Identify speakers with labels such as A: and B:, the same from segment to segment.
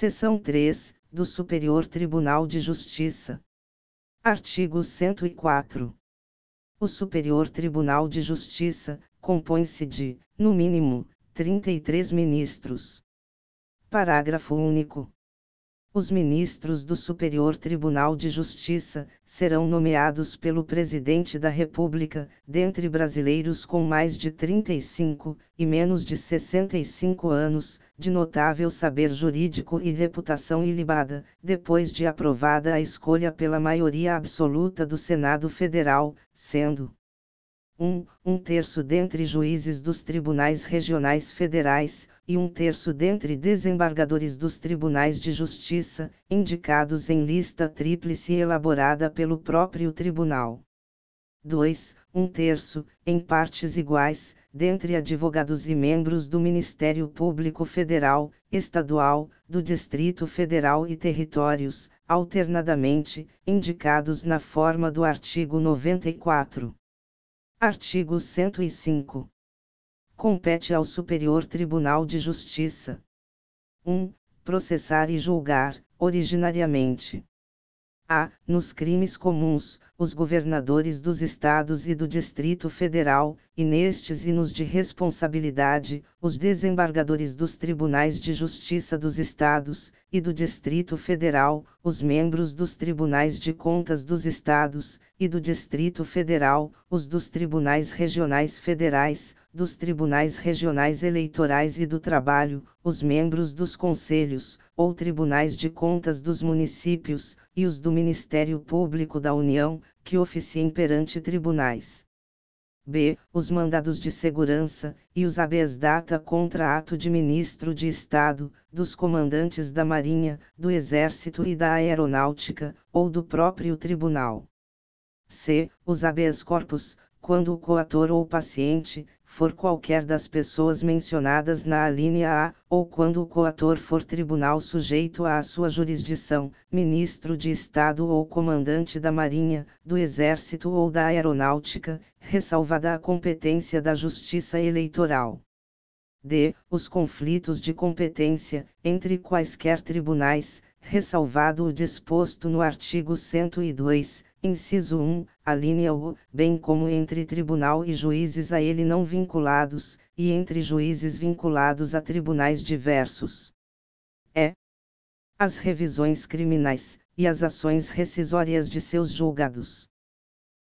A: Seção 3, do Superior Tribunal de Justiça. Artigo 104. O Superior Tribunal de Justiça compõe-se de, no mínimo, 33 ministros. Parágrafo único. Os ministros do Superior Tribunal de Justiça serão nomeados pelo Presidente da República, dentre brasileiros com mais de 35 e menos de 65 anos, de notável saber jurídico e reputação ilibada, depois de aprovada a escolha pela maioria absoluta do Senado Federal, sendo 1. Um, um terço dentre juízes dos tribunais regionais federais, e um terço dentre desembargadores dos tribunais de justiça, indicados em lista tríplice elaborada pelo próprio tribunal. 2. Um terço, em partes iguais, dentre advogados e membros do Ministério Público Federal, Estadual, do Distrito Federal e territórios, alternadamente, indicados na forma do artigo 94. Artigo 105. Compete ao Superior Tribunal de Justiça 1. Processar e julgar, originariamente. A. Nos crimes comuns, os governadores dos estados e do Distrito Federal, e nestes e nos de responsabilidade, os desembargadores dos tribunais de justiça dos estados e do Distrito Federal, os membros dos tribunais de contas dos estados e do Distrito Federal, os dos tribunais regionais federais, dos tribunais regionais eleitorais e do trabalho, os membros dos conselhos, ou tribunais de contas dos municípios, e os do Ministério Público da União, que oficiem perante tribunais. B. Os mandados de segurança, e os habeas data contra ato de ministro de Estado, dos comandantes da Marinha, do Exército e da Aeronáutica, ou do próprio tribunal. C. Os habeas corpus, quando o coator ou paciente, for qualquer das pessoas mencionadas na alínea A, ou quando o coator for tribunal sujeito à sua jurisdição, ministro de Estado ou comandante da Marinha, do Exército ou da Aeronáutica, ressalvada a competência da Justiça Eleitoral. D. Os conflitos de competência, entre quaisquer tribunais, ressalvado o disposto no artigo 102, inciso 1, a linha U, bem como entre tribunal e juízes a ele não vinculados, e entre juízes vinculados a tribunais diversos. E. As revisões criminais, e as ações rescisórias de seus julgados.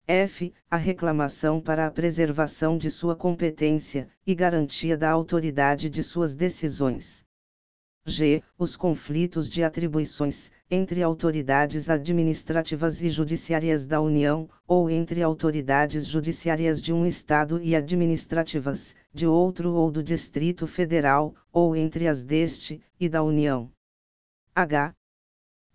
A: F. A reclamação para a preservação de sua competência, e garantia da autoridade de suas decisões. G. Os conflitos de atribuições, entre autoridades administrativas e judiciárias da União, ou entre autoridades judiciárias de um Estado e administrativas, de outro ou do Distrito Federal, ou entre as deste e da União. H.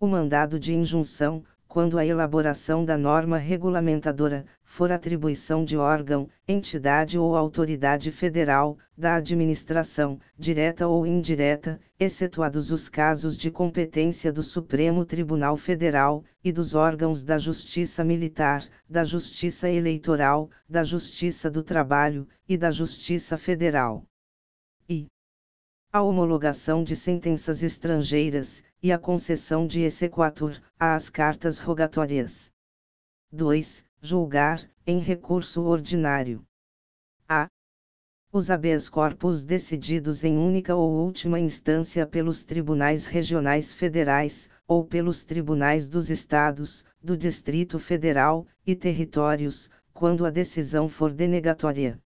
A: O mandado de injunção, quando a elaboração da norma regulamentadora for atribuição de órgão, entidade ou autoridade federal, da administração, direta ou indireta, excetuados os casos de competência do Supremo Tribunal Federal, e dos órgãos da Justiça Militar, da Justiça Eleitoral, da Justiça do Trabalho, e da Justiça Federal. E a homologação de sentenças estrangeiras, e a concessão de exequatur, às cartas rogatórias. 2. Julgar, em recurso ordinário. A. Os habeas corpus decididos em única ou última instância pelos tribunais regionais federais, ou pelos tribunais dos estados, do Distrito Federal, e territórios, quando a decisão for denegatória.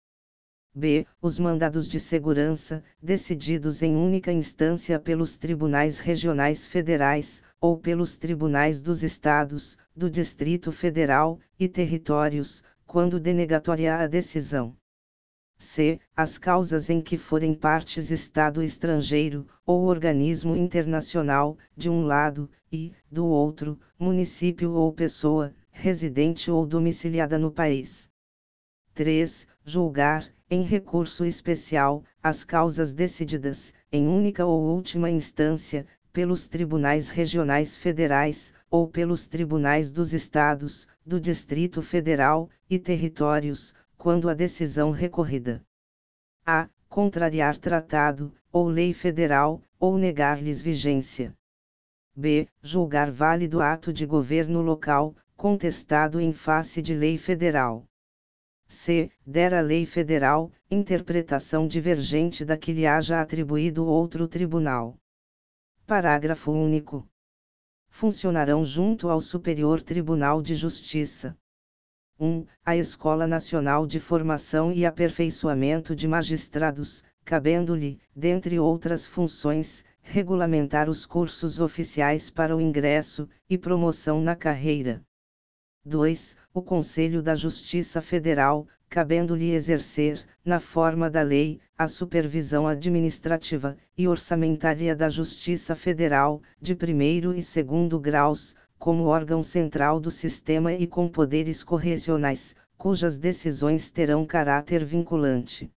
A: B. Os mandados de segurança, decididos em única instância pelos tribunais regionais federais, ou pelos tribunais dos estados, do Distrito Federal, e territórios, quando denegatória a decisão. C. As causas em que forem partes Estado estrangeiro, ou organismo internacional, de um lado, e, do outro, município ou pessoa, residente ou domiciliada no país. 3. Julgar, em recurso especial, as causas decididas, em única ou última instância, pelos tribunais regionais federais, ou pelos tribunais dos estados, do Distrito Federal, e territórios, quando a decisão recorrida a contrariar tratado, ou lei federal, ou negar-lhes vigência. b. julgar válido ato de governo local, contestado em face de lei federal. C. Der a lei federal, interpretação divergente da que lhe haja atribuído outro tribunal. Parágrafo único. Funcionarão junto ao Superior Tribunal de Justiça. 1. A Escola Nacional de Formação e Aperfeiçoamento de Magistrados, cabendo-lhe, dentre outras funções, regulamentar os cursos oficiais para o ingresso e promoção na carreira. 2. O Conselho da Justiça Federal, cabendo-lhe exercer, na forma da lei, a supervisão administrativa e orçamentária da Justiça Federal, de primeiro e segundo graus, como órgão central do sistema e com poderes correcionais, cujas decisões terão caráter vinculante.